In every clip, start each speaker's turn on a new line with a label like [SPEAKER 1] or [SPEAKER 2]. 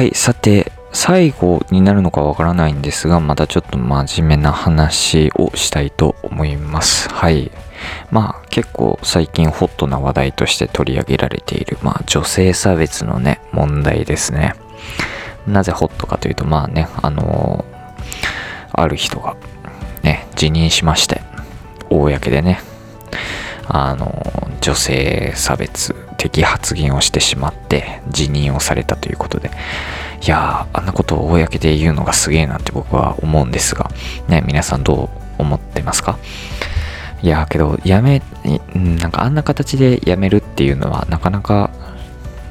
[SPEAKER 1] はい、さて、最後になるのかわからないんですが、またちょっと真面目な話をしたいと思います。はい。まあ結構最近ホットな話題として取り上げられている、まあ女性差別のね、問題ですね。なぜホットかというと、まあね、あのある人がね、辞任しまして、公でね、あの、女性差別的発言をしてしまって辞任をされたということで、いやー、あんなことを公で言うのがすげえなって僕は思うんですが、ね、皆さんどう思ってますか？いやーけど、やめ、なんかあんな形で辞めるっていうのはなかなか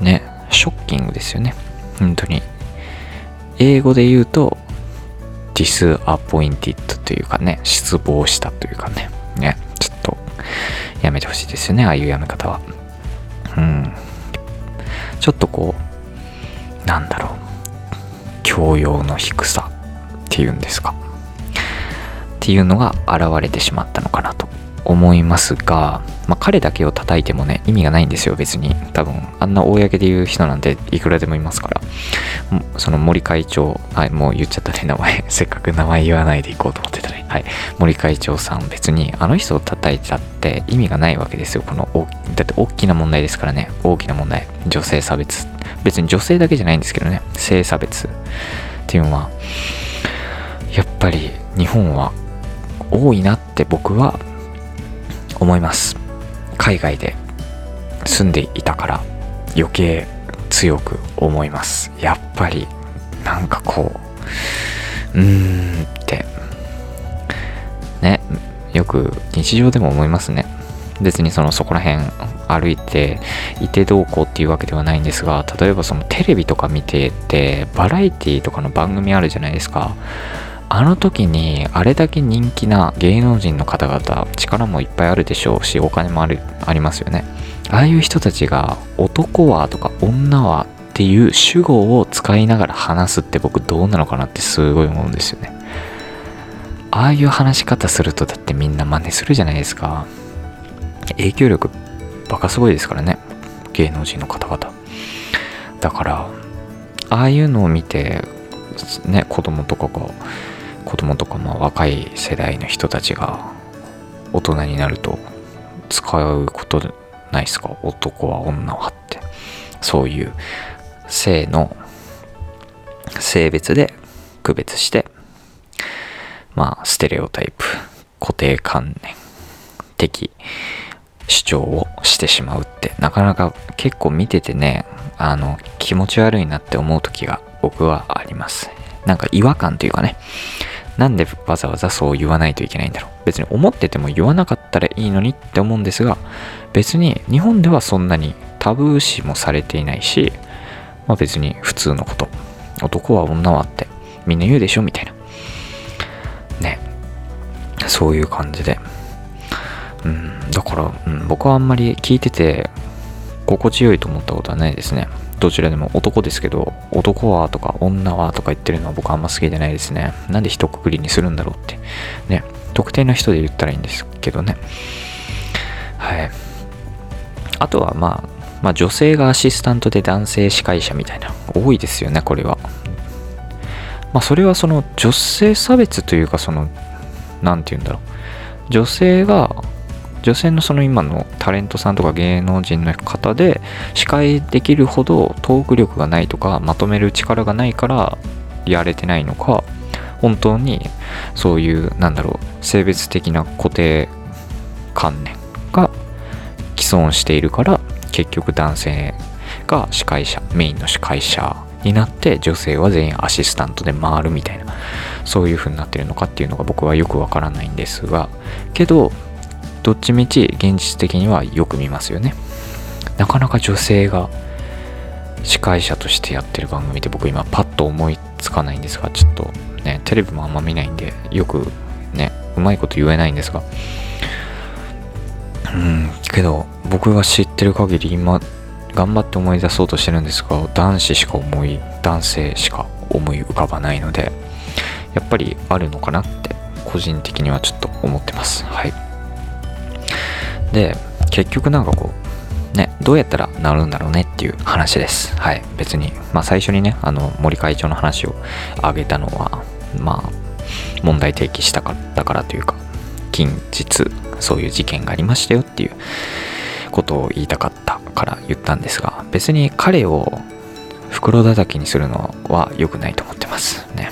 [SPEAKER 1] ね、ショッキングですよね。本当に。英語で言うと、disappointed というかね、失望したというかね、ね、ちょっとやめてほしいですよね、ああいうやめ方は。うん。ちょっとこう、なんだろう、教養の低さっていうんですか。っていうのが現れてしまったのかなと思いますが、まあ、彼だけを叩いてもね、意味がないんですよ、別に。多分、あんな公で言う人なんていくらでもいますから。その森会長、はい、もう言っちゃったね、名前。せっかく名前言わないでいこうと思ってたね。はい。森会長さん、別にあの人を叩いたって意味がないわけですよ。この、だって大きな問題ですからね。大きな問題。女性差別。別に女性だけじゃないんですけどね。性差別っていうのは、やっぱり日本は多いなって僕は思います。海外で住んでいたから余計強く思います。やっぱりなんかこう、うーんって、ね、よく日常でも思いますね。別にそのそこら辺歩いていてどうこうっていうわけではないんですが、例えばそのテレビとか見てて、バラエティとかの番組あるじゃないですか。あの時にあれだけ人気な芸能人の方々力もいっぱいあるでしょうしお金もあるありますよね。ああいう人たちが男はとか女はっていう主語を使いながら話すって僕どうなのかなってすごい思うんですよね。ああいう話し方するとだってみんな真似するじゃないですか。影響力バカすごいですからね。芸能人の方々。だからああいうのを見てね子供とかが子供とかまあ若い世代の人たちが大人になると使うことないですか？男は女はって。そういう性の性別で区別してまあステレオタイプ固定観念的主張をしてしまうってなかなか結構見ててねあの気持ち悪いなって思う時が僕はあります。なんか違和感というかねなんでわざわざそう言わないといけないんだろう。別に思ってても言わなかったらいいのにって思うんですが別に日本ではそんなにタブー視もされていないし、まあ、別に普通のこと。男は女はってみんな言うでしょみたいな。ね。そういう感じで。うんだから、うん、僕はあんまり聞いてて心地よいと思ったことはないですね。どちらでも男ですけど男はとか女はとか言ってるのは僕あんま好きじゃないですね。なんで一括りにするんだろうって。ね。特定の人で言ったらいいんですけどね。はい。あとはまあまあ女性がアシスタントで男性司会者みたいな。多いですよねこれは。まあそれはその女性差別というかその何て言うんだろう。女性が女性のその今のタレントさんとか芸能人の方で司会できるほどトーク力がないとかまとめる力がないからやれてないのか本当にそういうなんだろう性別的な固定観念が既存しているから結局男性が司会者メインの司会者になって女性は全員アシスタントで回るみたいなそういう風になってるのかっていうのが僕はよくわからないんですがけどどっちみち現実的にはよく見ますよね。なかなか女性が司会者としてやってる番組って僕今パッと思いつかないんですがちょっとねテレビもあんま見ないんでよくねうまいこと言えないんですが。うんけど僕が知ってる限り今頑張って思い出そうとしてるんですが男子しか思い男性しか思い浮かばないのでやっぱりあるのかなって個人的にはちょっと思ってます。はい。で結局なんかこうね、どうやったら治るんだろうねっていう話です。はい。別に、まあ最初にね、あの、森会長の話を挙げたのは、まあ、問題提起したかったからというか、近日、そういう事件がありましたよっていうことを言いたかったから言ったんですが、別に彼を袋叩きにするのは良くないと思ってますね。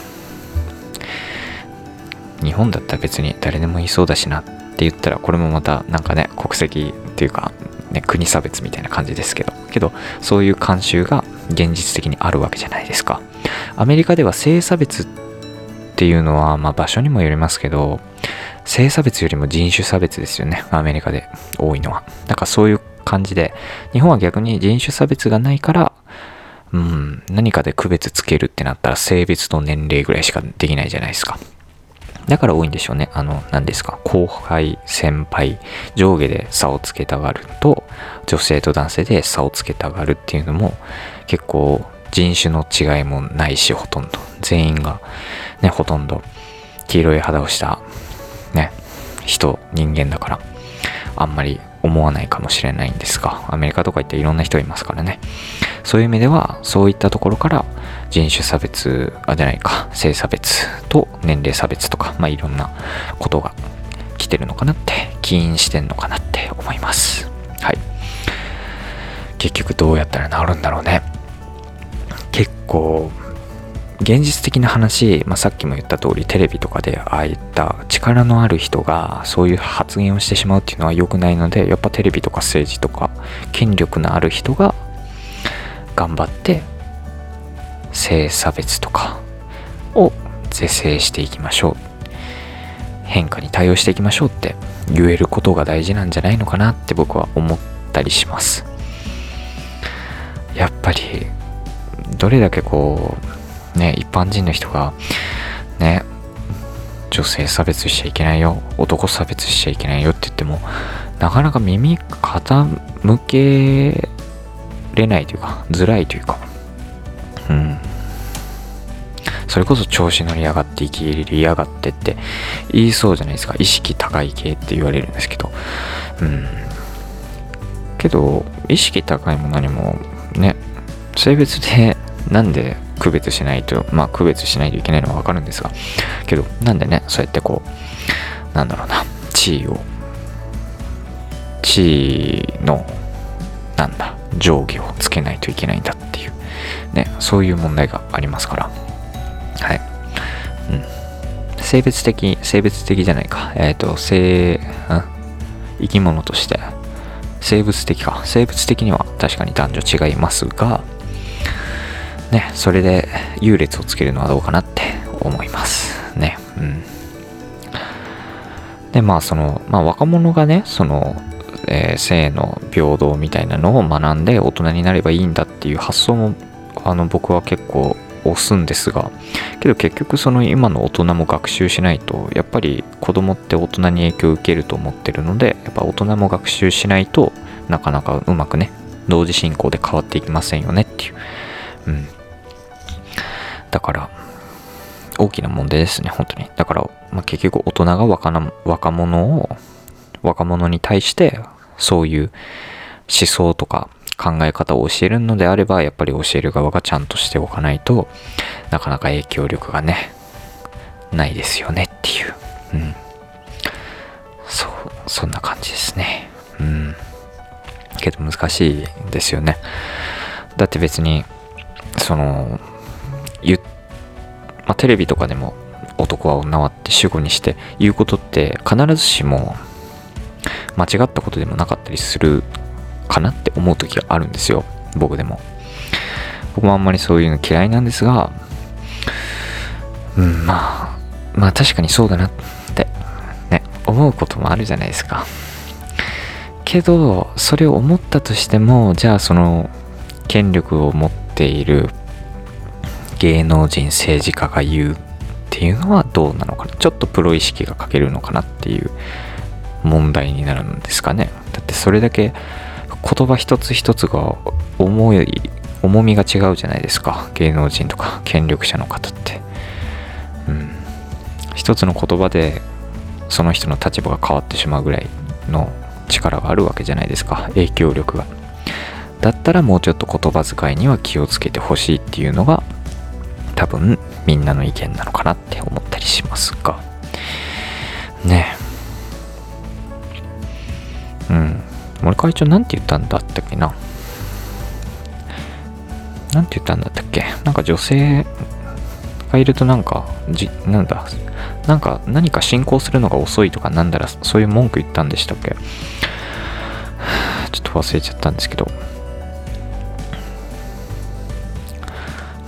[SPEAKER 1] 日本だったら別に誰でもいそうだしなって言ったら、これもまたなんかね、国籍っていうか、ね、国差別みたいな感じですけど、けど、そういう慣習が現実的にあるわけじゃないですか。アメリカでは性差別っていうのは、まあ場所にもよりますけど、性差別よりも人種差別ですよね。アメリカで多いのは。だからそういう感じで、日本は逆に人種差別がないから、うん、何かで区別つけるってなったら性別と年齢ぐらいしかできないじゃないですか。だから多いんでしょうね。あの、何ですか？後輩、先輩、上下で差をつけたがると、女性と男性で差をつけたがるっていうのも、結構人種の違いもないし、ほとんど。全員が、ね、ほとんど黄色い肌をした、ね、人、人間だから、あんまり思わないかもしれないんですが、アメリカとか行っていろんな人いますからね。そういう意味では、そういったところから人種差別、あ、じゃないか、性差別と年齢差別とか、まあいろんなことが来てるのかなって、起因してんのかなって思います。はい。結局どうやったら治るんだろうね。結構、現実的な話、まあ、さっきも言った通りテレビとかでああいった力のある人がそういう発言をしてしまうっていうのは良くないのでやっぱテレビとか政治とか権力のある人が頑張って性差別とかを是正していきましょう。変化に対応していきましょうって言えることが大事なんじゃないのかなって僕は思ったりします。やっぱりどれだけこうね、一般人の人が、ね、女性差別しちゃいけないよ、男差別しちゃいけないよって言っても、なかなか耳傾けれないというか、づらいというか、うん。それこそ調子乗りやがって生き入りやがってって言いそうじゃないですか。意識高い系って言われるんですけど。うん。けど、意識高いも何もね、性別でなんで区別しないと、まあ区別しないといけないのはわかるんですが、けど、なんでね、そうやってこう、なんだろうな、地位を、地位の、なんだ、上下をつけないといけないんだっていう、ね、そういう問題がありますから、はい。うん。性別的、性別的じゃないか、えっ、ー、と、性、うん、生き物として、生物的か、生物的には確かに男女違いますが、ね、それで優劣をつけるのはどうかなって思いますね。うん。で、まあ、その、まあ、若者がね、その、えー、性の平等みたいなのを学んで大人になればいいんだっていう発想も、あの、僕は結構押すんですが、けど結局その今の大人も学習しないと、やっぱり子供って大人に影響を受けると思ってるので、やっぱ大人も学習しないとなかなかうまくね、同時進行で変わっていきませんよねっていう。うん。だから、大きな問題ですね、本当に。だから、まあ、結局大人が若な若者を、若者に対して、そういう思想とか考え方を教えるのであれば、やっぱり教える側がちゃんとしておかないとなかなか影響力がね、ないですよねっていう。うん。そう、そんな感じですね。うん。けど難しいですよね。だって別に、その、言まあ、テレビとかでも男は女はって主語にして言うことって必ずしも間違ったことでもなかったりするかなって思う時があるんですよ。僕でも。僕もあんまりそういうの嫌いなんですがうんまあまあ確かにそうだなってね思うこともあるじゃないですか。けどそれを思ったとしてもじゃあその権力を持っている芸能人政治家が言うっていうのはどうなのかな。ちょっとプロ意識が欠けるのかなっていう問題になるんですかね。だってそれだけ言葉一つ一つが重い重みが違うじゃないですか。芸能人とか権力者の方って。うん。一つの言葉でその人の立場が変わってしまうぐらいの力があるわけじゃないですか。影響力が。だったらもうちょっと言葉遣いには気をつけてほしいっていうのが多分みんなの意見なのかなって思ったりしますが。ね。森会長なんて言ったんだったっけな。なんて言ったんだったっけ？なんか女性がいるとなんかじなんだ？なんか何か進行するのが遅いとかなんだらそういう文句言ったんでしたっけ？ちょっと忘れちゃったんですけど。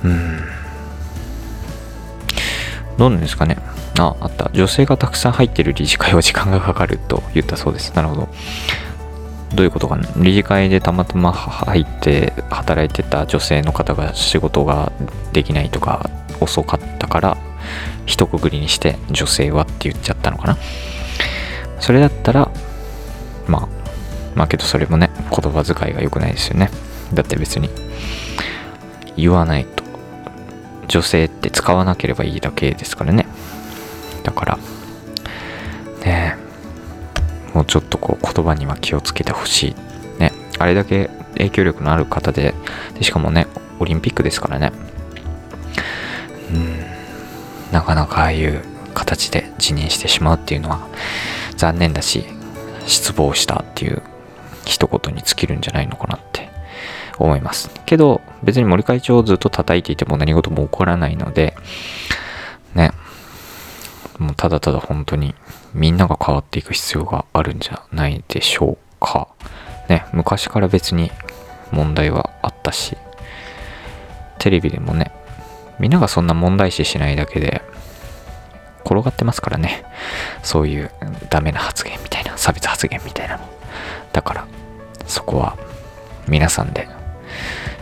[SPEAKER 1] うん。どうなんですかね？あ、あった。女性がたくさん入ってる理事会は時間がかかると言ったそうです。なるほど。どういうことかな。理事会でたまたま入って働いてた女性の方が仕事ができないとか遅かったから一括りにして女性はって言っちゃったのかな。それだったらまあまあけどそれもね言葉遣いが良くないですよね。だって別に言わないと。女性って使わなければいいだけですからね。だからねえもうちょっと言葉には気をつけてほしい。ね。あれだけ影響力のある方ででしかもねオリンピックですからね。うん。なかなかああいう形で辞任してしまうっていうのは残念だし失望したっていう一言に尽きるんじゃないのかなって。思います。けど別に森会長をずっと叩いていても何事も起こらないのでね。もうただただ本当にみんなが変わっていく必要があるんじゃないでしょうか。ね昔から別に問題はあったしテレビでもねみんながそんな問題視しないだけで転がってますからね。そういうダメな発言みたいな差別発言みたいなの。だからそこは皆さんで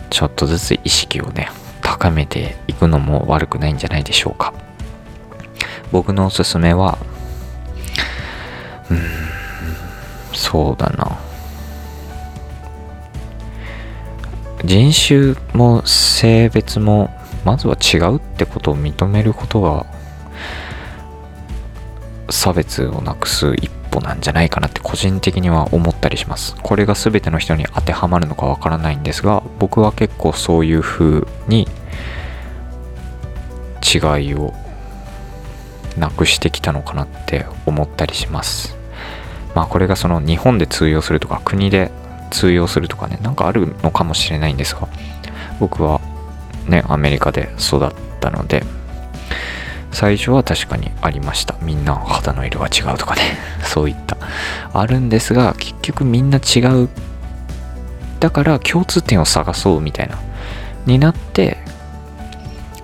[SPEAKER 1] ちょっとずつ意識をね高めていくのも悪くないんじゃないでしょうか。僕のおすすめはそうだな。人種も性別もまずは違うってことを認めることが差別をなくす一歩なんじゃないかなって個人的には思ったりします。これが全ての人に当てはまるのかわからないんですが僕は結構そういう風に違いをなくしてきたのかなって思ったりします。まあこれがその日本で通用するとか国で通用するとかねなんかあるのかもしれないんですが僕はねアメリカで育ったので最初は確かにありました。みんな肌の色が違うとかね そういった。あるんですが結局みんな違う。だから共通点を探そうみたいな。になって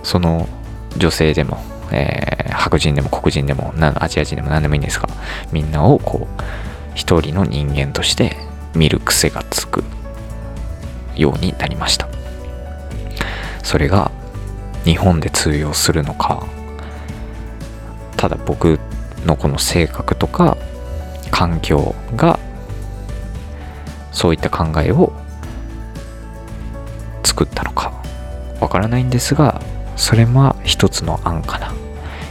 [SPEAKER 1] その女性でも、えー、白人でも黒人でもアジア人でも何でもいいんですがみんなをこう一人の人間として見る癖がつくようになりました。それが日本で通用するのか？ただ僕のこの性格とか環境がそういった考えを作ったのかわからないんですがそれは一つの案かな。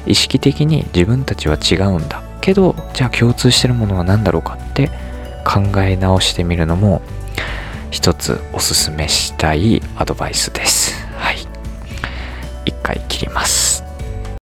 [SPEAKER 1] 意識的に自分たちは違うんだ。けどじゃあ共通してるものは何だろうかって考え直してみるのも一つおすすめしたいアドバイスです。はい。一回切ります。